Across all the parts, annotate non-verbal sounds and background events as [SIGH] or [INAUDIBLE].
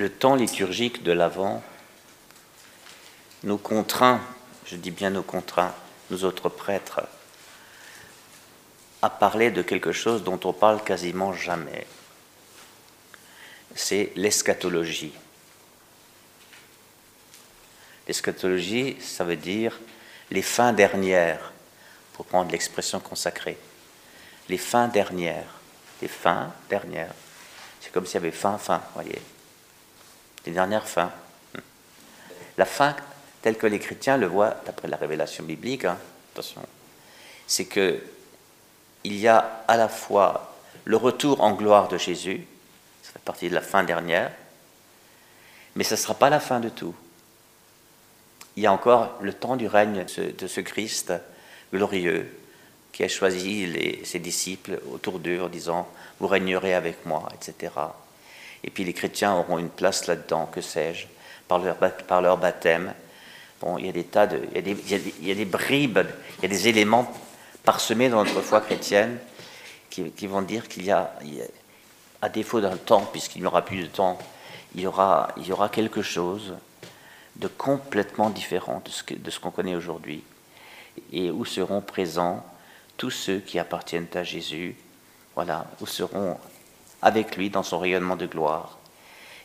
le temps liturgique de l'Avent nous contraint, je dis bien nous contraint, nous autres prêtres, à parler de quelque chose dont on parle quasiment jamais. C'est l'eschatologie. L'eschatologie, ça veut dire les fins dernières, pour prendre l'expression consacrée. Les fins dernières. Les fins dernières. C'est comme s'il y avait fin, fin, voyez. Les dernières fins. La fin, telle que les chrétiens le voient, d'après la révélation biblique, hein, attention, c'est que il y a à la fois le retour en gloire de Jésus, ça fait partie de la fin dernière, mais ce ne sera pas la fin de tout. Il y a encore le temps du règne de ce Christ glorieux qui a choisi ses disciples autour d'eux en disant Vous régnerez avec moi, etc. Et puis les chrétiens auront une place là-dedans, que sais-je, par leur, par leur baptême. Bon, il y a des tas de. Il il y a des bribes, il y a des éléments parsemés dans notre foi chrétienne qui, vont dire qu'il y, a, à défaut d'un temps, puisqu'il n'y aura plus de temps, il y aura, il y aura quelque chose de complètement différent de ce, de ce qu'on connaît aujourd'hui, et où seront présents tous ceux qui appartiennent à Jésus, voilà, où seront avec lui dans son rayonnement de gloire,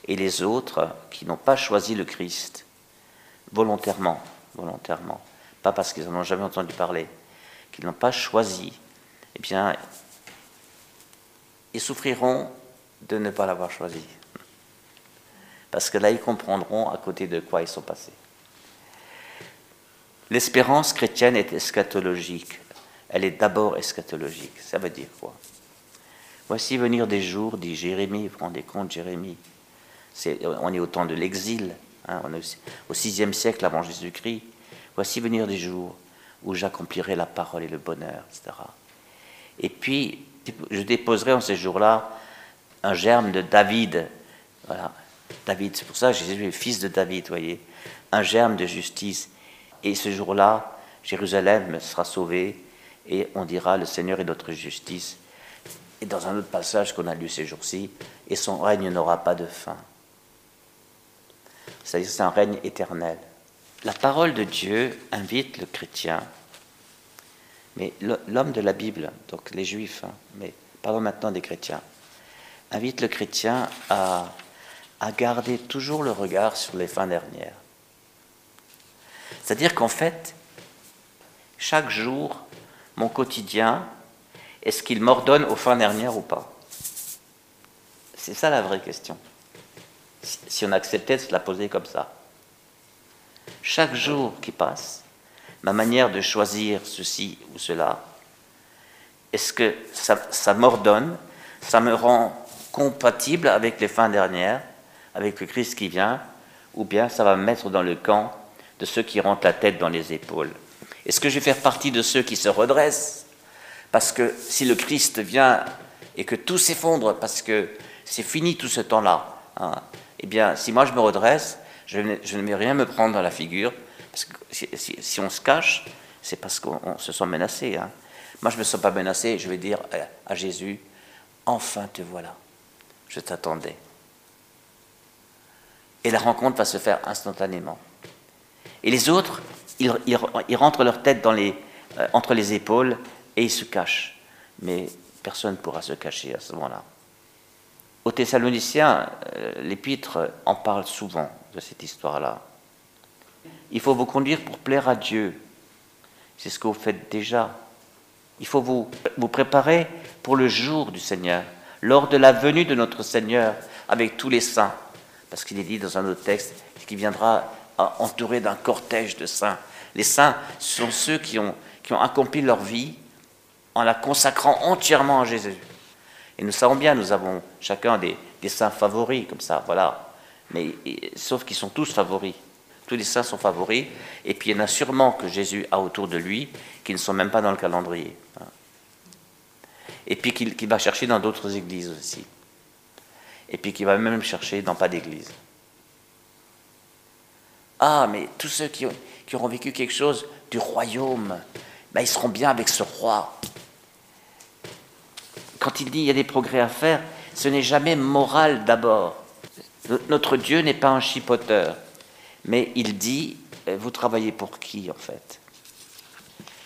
et les autres qui n'ont pas choisi le Christ volontairement, volontairement, pas parce qu'ils n'en ont jamais entendu parler, qu'ils n'ont pas choisi, eh bien, ils souffriront de ne pas l'avoir choisi. Parce que là, ils comprendront à côté de quoi ils sont passés. L'espérance chrétienne est eschatologique. Elle est d'abord eschatologique. Ça veut dire quoi? Voici venir des jours, dit Jérémie, vous vous rendez compte, Jérémie. on est au temps de l'exil, hein, au sixième siècle avant Jésus-Christ. Voici venir des jours où j'accomplirai la parole et le bonheur, etc. Et puis, je déposerai en ces jours-là un germe de David. Voilà, David, c'est pour ça que Jésus est fils de David, voyez. Un germe de justice. Et ce jour-là, Jérusalem sera sauvée et on dira le Seigneur est notre justice. Dans un autre passage qu'on a lu ces jours-ci, et son règne n'aura pas de fin. C'est-à-dire c'est un règne éternel. La parole de Dieu invite le chrétien, mais l'homme de la Bible, donc les juifs, hein, mais parlons maintenant des chrétiens, invite le chrétien à, à garder toujours le regard sur les fins dernières. C'est-à-dire qu'en fait, chaque jour, mon quotidien, est-ce qu'il m'ordonne aux fins dernières ou pas C'est ça la vraie question. Si on acceptait de se la poser comme ça. Chaque jour qui passe, ma manière de choisir ceci ou cela, est-ce que ça, m'ordonne, ça me rend compatible avec les fins dernières, avec le Christ qui vient, ou bien ça va me mettre dans le camp de ceux qui rentrent la tête dans les épaules? Est-ce que je vais faire partie de ceux qui se redressent? Parce que si le Christ vient et que tout s'effondre, parce que c'est fini tout ce temps-là, hein, eh bien, si moi je me redresse, je, ne vais rien me prendre dans la figure, parce que si, on se cache, c'est parce qu'on se sent menacé. Hein. Moi, je ne me sens pas menacé, je vais dire à, Jésus, enfin te voilà, je t'attendais. Et la rencontre va se faire instantanément. Et les autres, ils, rentrent leur tête euh, entre les épaules et ils se cachent. Mais personne ne pourra se cacher à ce moment-là. Aux Thessaloniciens, euh, l'Épître en parle souvent de cette histoire-là. Il faut vous conduire pour plaire à Dieu. C'est ce que vous faites déjà. Il faut vous, vous préparer pour le jour du Seigneur, lors de la venue de notre Seigneur avec tous les saints. Parce qu'il est dit dans un autre texte qu'il viendra entouré d'un cortège de saints. Les saints sont ceux qui ont, qui ont accompli leur vie en la consacrant entièrement à Jésus. Et nous savons bien, nous avons chacun des, saints favoris, comme ça, voilà. Mais sauf qu'ils sont tous favoris. Tous les saints sont favoris. Et puis il y en a sûrement que Jésus a autour de lui qui ne sont même pas dans le calendrier. Et puis qu'il va chercher dans d'autres églises aussi. Et puis qu'il va même chercher dans pas d'église. Ah, mais tous ceux qui, qui, auront vécu quelque chose du royaume, ben, ils seront bien avec ce roi. Quand il dit il y a des progrès à faire, ce n'est jamais moral d'abord. Notre Dieu n'est pas un chipoteur, mais il dit, euh, vous travaillez pour qui en fait?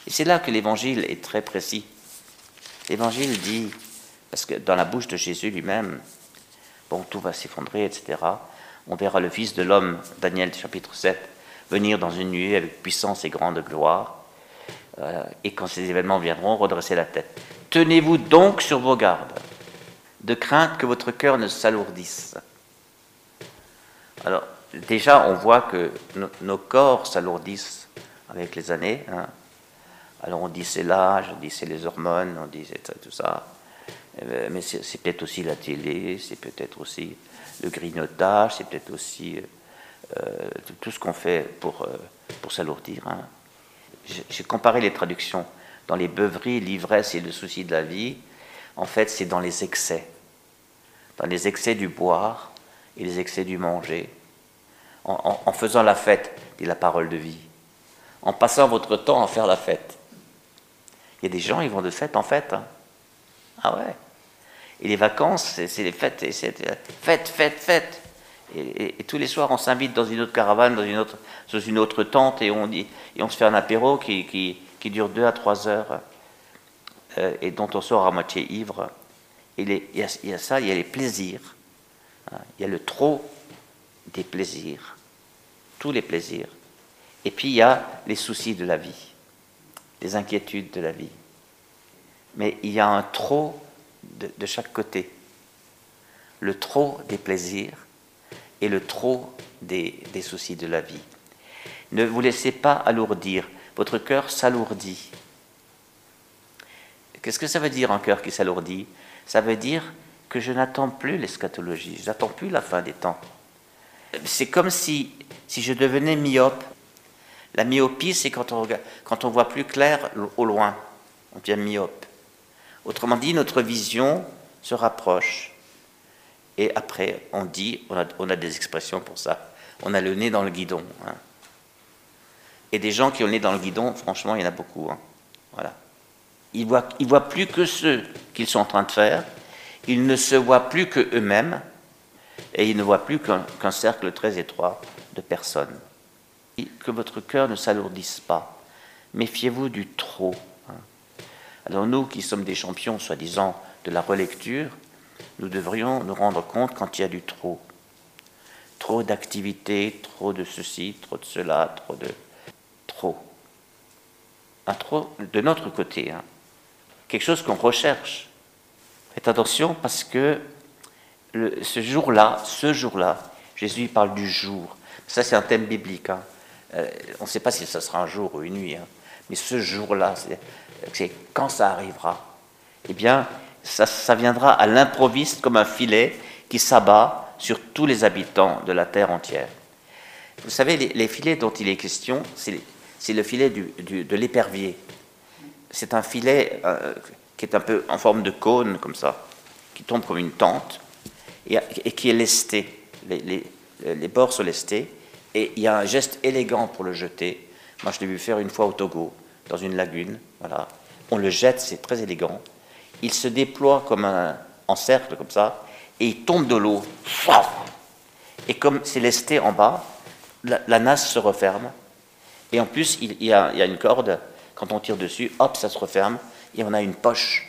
Et c'est là que l'évangile est très précis. L'évangile dit, parce que dans la bouche de Jésus lui-même, bon, tout va s'effondrer, etc. On verra le Fils de l'homme, Daniel chapitre 7, venir dans une nuée avec puissance et grande gloire. Euh, et quand ces événements viendront, redresser la tête. Tenez-vous donc sur vos gardes, de crainte que votre cœur ne s'alourdisse. Alors, déjà, on voit que nos corps s'alourdissent avec les années. Hein. Alors, on dit c'est l'âge, on dit c'est les hormones, on dit c'est tout ça. Euh, mais c'est peut-être aussi la télé, c'est peut-être aussi le grignotage, c'est peut-être aussi euh, tout ce qu'on fait pour, euh, pour s'alourdir. Hein. J'ai comparé les traductions. Dans les beuveries, l'ivresse et le souci de la vie, en fait, c'est dans les excès. Dans les excès du boire et les excès du manger. En, faisant la fête, dit la parole de vie. En passant votre temps à faire la fête. Il y a des gens, ils vont de fête en fête. Hein. Ah ouais. Et les vacances, c'est les fêtes, et c'est fête, fête, fête. Et, tous les soirs, on s'invite dans une autre caravane, dans une autre, une autre tente, et on, se fait un apéro qui, qui dure deux à trois heures, euh, et dont on sort à moitié ivre. Il, y a, ça, il y a les plaisirs. Hein. il y a le trop des plaisirs, tous les plaisirs. Et puis il y a les soucis de la vie, les inquiétudes de la vie. Mais il y a un trop de, chaque côté. Le trop des plaisirs et le trop des, soucis de la vie. Ne vous laissez pas alourdir. Votre cœur s'alourdit. Qu'est-ce que ça veut dire un cœur qui s'alourdit? Ça veut dire que je n'attends plus l'eschatologie, je n'attends plus la fin des temps. C'est comme si, si je devenais myope. La myopie, c'est quand on, quand on voit plus clair au loin. On devient myope. Autrement dit, notre vision se rapproche. Et après, on dit, on a, des expressions pour ça, on a le nez dans le guidon. Hein. Et des gens qui ont le dans le guidon, franchement, il y en a beaucoup. Hein. Voilà. Ils ne voient, ils voient plus que ce qu'ils sont en train de faire, ils ne se voient plus que eux-mêmes, et ils ne voient plus qu'un cercle très étroit de personnes. Que votre cœur ne s'alourdisse pas. Méfiez-vous du trop. Alors nous qui sommes des champions, soi-disant, de la relecture, nous devrions nous rendre compte quand il y a du trop. Trop d'activités, trop de ceci, trop de cela, trop de... De notre côté. Hein. Quelque chose qu'on recherche. Faites attention parce que ce jour-là, ce jour-là, Jésus parle du jour. Ça, c'est un thème biblique. Hein. Euh, on ne sait pas si ce sera un jour ou une nuit. Hein. Mais ce jour-là, c'est quand ça arrivera. Eh bien, ça, viendra à l'improviste comme un filet qui s'abat sur tous les habitants de la terre entière. Vous savez, les, filets dont il est question, c'est le filet de l'épervier. C'est un filet euh, qui est un peu en forme de cône, comme ça, qui tombe comme une tente, et, qui est lesté. Les, bords sont lestés, et il y a un geste élégant pour le jeter. Moi, je l'ai vu faire une fois au Togo, dans une lagune. Voilà on le jette, c'est très élégant. Il se déploie comme un, en cercle, comme ça, et il tombe de l'eau. Et comme c'est lesté en bas, la, nasse se referme. Et en plus, il, y a, une corde, quand on tire dessus, hop, ça se referme, et on a une poche.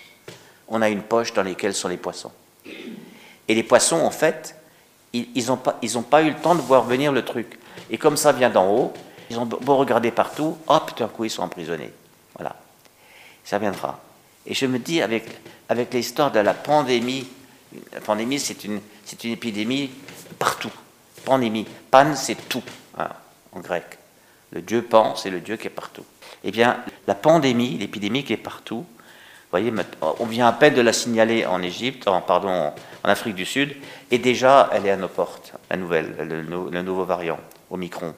On a une poche dans laquelle sont les poissons. Et les poissons, en fait, ils n'ont pas, eu le temps de voir venir le truc. Et comme ça vient d'en haut, ils ont beau regarder partout, hop, d'un coup, ils sont emprisonnés. Voilà ça viendra. Et je me dis, avec, avec l'histoire de la pandémie, la pandémie, c'est une, une épidémie partout. Pandémie. Pan, c'est tout, hein, en grec. Le dieu pan, c'est le dieu qui est partout. Eh bien, la pandémie, l'épidémie qui est partout, voyez, on vient à peine de la signaler en Égypte, en, pardon, en Afrique du Sud, et déjà, elle est à nos portes, la nouvelle, le, nouveau variant, Omicron.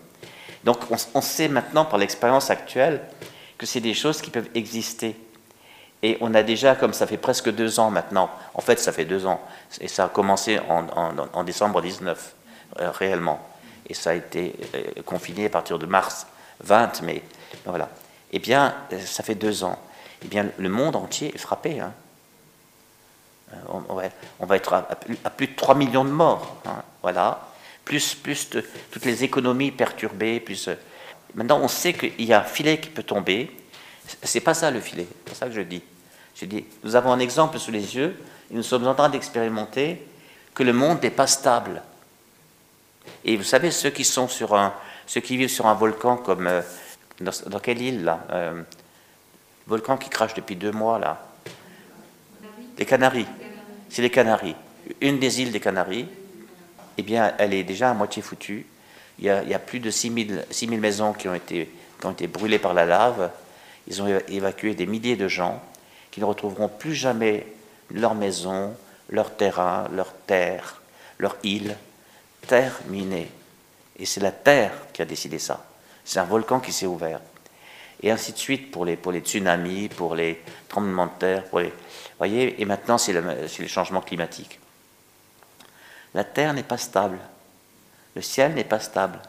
Donc, on, on sait maintenant, par l'expérience actuelle, que c'est des choses qui peuvent exister. Et on a déjà, comme ça fait presque deux ans maintenant, en fait ça fait deux ans, et ça a commencé en, décembre 19, euh, réellement, et ça a été euh, confiné à partir de mars 20, mais voilà. Eh bien, euh, ça fait deux ans. Eh bien, le monde entier est frappé. Hein. on, va, être à, plus de 3 millions de morts. Hein, voilà. Plus, plus toutes les économies perturbées. Plus, maintenant, on sait qu'il y a un filet qui peut tomber. C'est pas ça le filet, c'est ça que je dis. Je dis, nous avons un exemple sous les yeux et nous sommes en train d'expérimenter que le monde n'est pas stable. Et vous savez, ceux qui sont sur un, ceux qui vivent sur un volcan comme euh, dans, quelle île là euh, Volcan qui crache depuis deux mois là? Les Canaries. C'est les Canaries. Une des îles des Canaries, eh bien, elle est déjà à moitié foutue. Il y a, plus de 6000, 6000 maisons qui ont, été, qui ont été brûlées par la lave. Ils ont évacué des milliers de gens qui ne retrouveront plus jamais leur maison, leur terrain, leur terre, leur île, terminée. Et c'est la terre qui a décidé ça. C'est un volcan qui s'est ouvert. Et ainsi de suite pour les, pour les tsunamis, pour les tremblements de terre, pour les, voyez, et maintenant c'est le, le changement climatique. La terre n'est pas stable, le ciel n'est pas stable,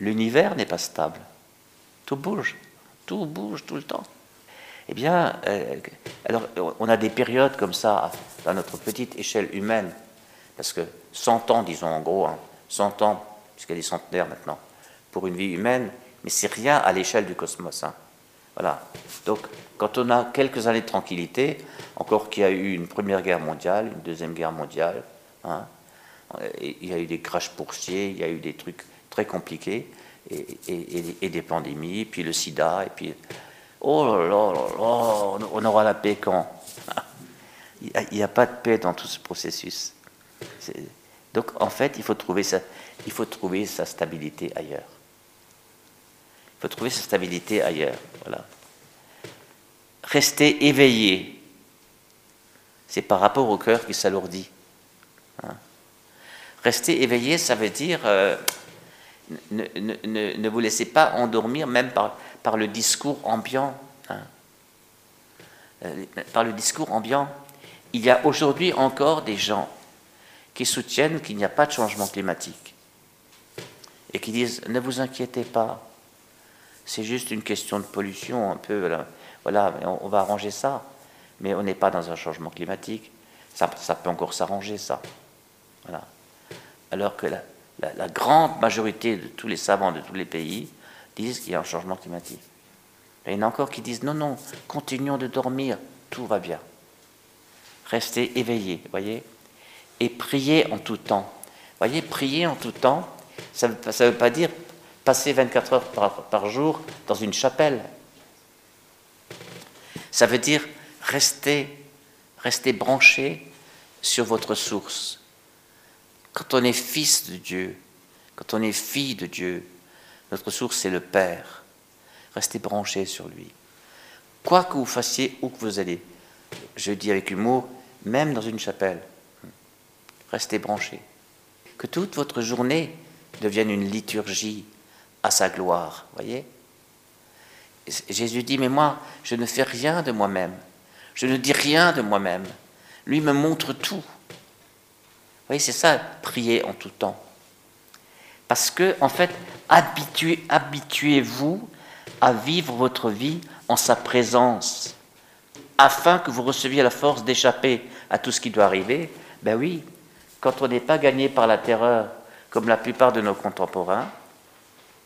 l'univers n'est pas stable. Tout bouge, tout bouge tout le temps. Eh bien, euh, alors on a des périodes comme ça à notre petite échelle humaine, parce que 100 ans, disons en gros, 100 hein, ans, puisqu'il y a des centenaires maintenant, pour une vie humaine, mais c'est rien à l'échelle du cosmos. Hein. Voilà. Donc, quand on a quelques années de tranquillité, encore qu'il y a eu une première guerre mondiale, une deuxième guerre mondiale, hein, il y a eu des crashs boursiers, il y a eu des trucs très compliqués, et, des pandémies, puis le sida, et puis. Oh là là là là, on aura la paix quand? [LAUGHS] Il n'y a, pas de paix dans tout ce processus. Donc, en fait, il faut trouver sa, stabilité ailleurs. Il faut trouver sa stabilité ailleurs. Rester éveillé, c'est par rapport au cœur qui s'alourdit. Hein. Rester éveillé, ça veut dire euh, ne, vous laissez pas endormir même par, par le discours ambiant. Hein. Euh, par le discours ambiant. Il y a aujourd'hui encore des gens qui soutiennent qu'il n'y a pas de changement climatique et qui disent ne vous inquiétez pas, c'est juste une question de pollution un peu, voilà, on, va arranger ça, mais on n'est pas dans un changement climatique, ça, peut encore s'arranger ça, voilà. Alors que la, grande majorité de tous les savants de tous les pays disent qu'il y a un changement climatique. Il y en a encore qui disent non, non, continuons de dormir, tout va bien. Restez éveillés, voyez, et priez en tout temps. Voyez, prier en tout temps, ça ne veut, pas dire passer 24 heures par, jour dans une chapelle. Ça veut dire rester, rester branché sur votre source. Quand on est fils de Dieu, quand on est fille de Dieu, notre source c'est le Père. Restez branché sur lui. Quoi que vous fassiez, où que vous allez, je dis avec humour, même dans une chapelle, restez branché. Que toute votre journée devienne une liturgie à sa gloire. Voyez Jésus dit, mais moi, je ne fais rien de moi-même. Je ne dis rien de moi-même. Lui me montre tout. Vous voyez, c'est ça, prier en tout temps. Parce que, en fait, habituez-vous à vivre votre vie en sa présence, afin que vous receviez la force d'échapper à tout ce qui doit arriver. Ben oui, quand on n'est pas gagné par la terreur, comme la plupart de nos contemporains,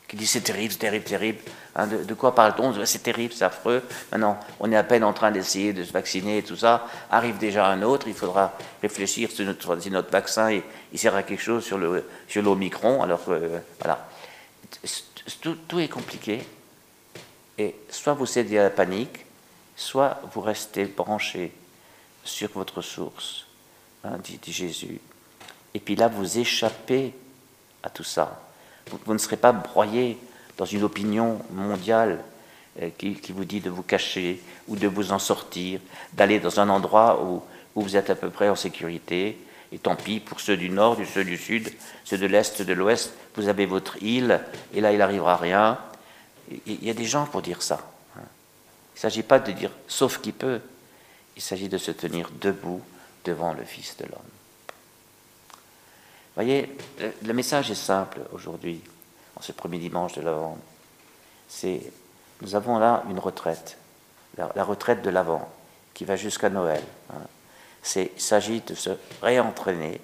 qui disent c'est terrible, c'est terrible, terrible. Hein, de, quoi parle-t-on? C'est terrible, c'est affreux. Maintenant, on est à peine en train d'essayer de se vacciner et tout ça. Arrive déjà un autre, il faudra réfléchir si notre, si notre vaccin il, il, sert à quelque chose sur le sur l'Omicron. Alors euh, voilà, tout, est compliqué. Et soit vous cédez à la panique, soit vous restez branché sur votre source, hein, dit Jésus. Et puis là, vous échappez à tout ça. Vous, ne serez pas broyé dans une opinion mondiale euh, qui, vous dit de vous cacher ou de vous en sortir, d'aller dans un endroit où, vous êtes à peu près en sécurité. Et tant pis pour ceux du nord, ceux du sud, ceux de l'est, de l'ouest, vous avez votre île, et là il n'arrivera rien. Il y a des gens pour dire ça. Il ne s'agit pas de dire sauf qui peut, il s'agit de se tenir debout devant le Fils de l'homme voyez, le, message est simple aujourd'hui, en ce premier dimanche de l'Avent. C'est, nous avons là une retraite, la, retraite de l'Avent, qui va jusqu'à Noël. Hein. il s'agit de se réentraîner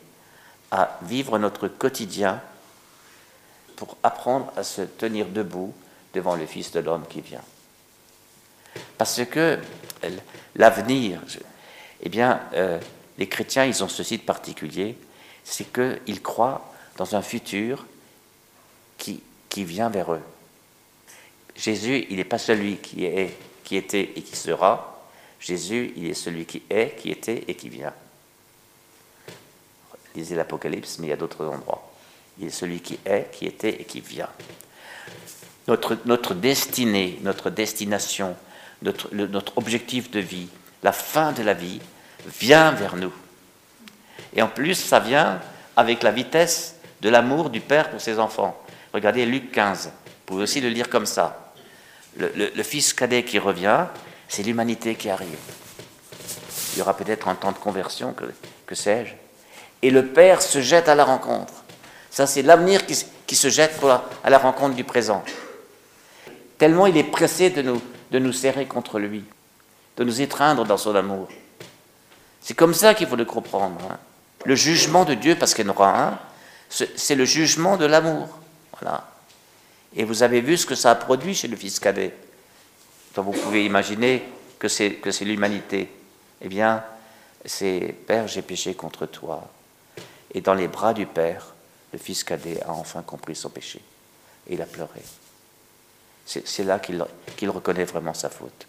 à vivre notre quotidien pour apprendre à se tenir debout devant le Fils de l'homme qui vient. Parce que l'avenir, eh bien, euh, les chrétiens, ils ont ceci de particulier, c'est qu'ils croient dans un futur qui, qui vient vers eux. Jésus, il n'est pas celui qui est, qui était et qui sera. Jésus, il est celui qui est, qui était et qui vient. Lisez l'Apocalypse, mais il y a d'autres endroits. Il est celui qui est, qui était et qui vient. Notre, notre destinée, notre destination, notre, notre objectif de vie, la fin de la vie, vient vers nous. Et en plus, ça vient avec la vitesse de l'amour du Père pour ses enfants. Regardez Luc 15, vous pouvez aussi le lire comme ça. Le, fils cadet qui revient, c'est l'humanité qui arrive. Il y aura peut-être un temps de conversion, que, sais-je. Et le Père se jette à la rencontre. Ça, c'est l'avenir qui, qui, se jette à la rencontre du présent. Tellement il est pressé de nous, de nous serrer contre lui, de nous étreindre dans son amour. C'est comme ça qu'il faut le comprendre. Hein. Le jugement de Dieu, parce qu'il y en aura un, c'est le jugement de l'amour. Voilà. Et vous avez vu ce que ça a produit chez le fils cadet. Donc vous pouvez imaginer que c'est l'humanité. Eh bien, c'est Père, j'ai péché contre toi. Et dans les bras du Père, le fils cadet a enfin compris son péché. Et il a pleuré. C'est là qu'il reconnaît vraiment sa faute.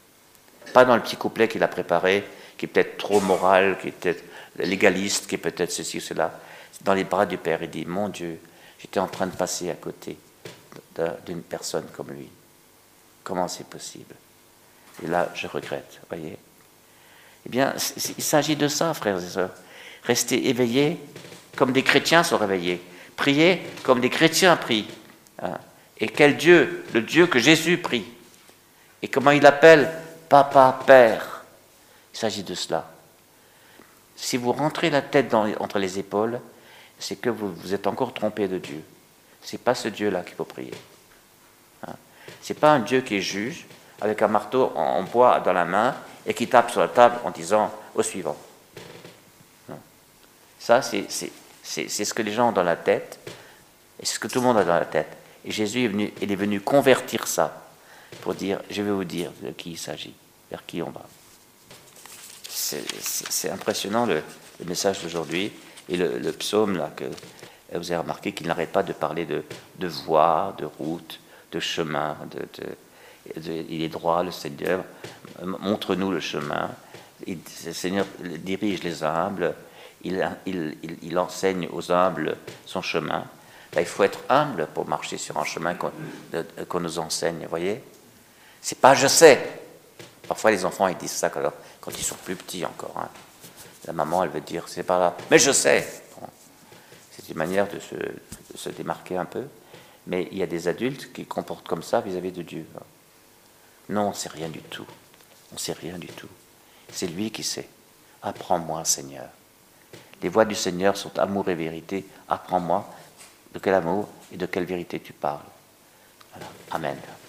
Pas dans le petit couplet qu'il a préparé, qui est peut-être trop moral, qui est peut-être légaliste, qui est peut-être ceci ou cela. Dans les bras du Père, il dit, mon Dieu, j'étais en train de passer à côté d'une personne comme lui. Comment c'est possible? Et là, je regrette, voyez Eh bien, il s'agit de ça, frères et sœurs. Rester éveillés comme des chrétiens sont réveillés. Prier comme des chrétiens prient. Hein. Et quel Dieu Le Dieu que Jésus prie. Et comment il appelle Papa, Père. Il s'agit de cela. Si vous rentrez la tête entre les épaules, c'est que vous vous êtes encore trompé de Dieu. C'est pas ce Dieu-là qu'il faut prier. Hein? Ce n'est pas un Dieu qui juge avec un marteau en bois dans la main et qui tape sur la table en disant au suivant. Ça, c'est ce que les gens ont dans la tête et c'est ce que tout le monde a dans la tête. Et Jésus est venu, il est venu convertir ça pour dire, je vais vous dire de qui il s'agit, vers qui on va. C'est impressionnant le, message d'aujourd'hui et le, psaume là que vous avez remarqué qu'il n'arrête pas de parler de, de voie, de route, de chemin. Il est droit, le Seigneur. Montre-nous le chemin. le Seigneur dirige les humbles. Il, enseigne aux humbles son chemin. il faut être humble pour marcher sur un chemin qu'on nous enseigne, voyez? C'est pas je sais. Parfois les enfants ils disent ça quand, ils sont plus petits encore. Hein. La maman elle veut dire c'est pas là, mais je sais. C'est une manière de se, démarquer un peu. Mais il y a des adultes qui comportent comme ça vis-à-vis de Dieu. Non, on sait rien du tout. On sait rien du tout. C'est lui qui sait. Apprends-moi, Seigneur. Les voix du Seigneur sont amour et vérité. Apprends-moi de quel amour et de quelle vérité tu parles. Amen.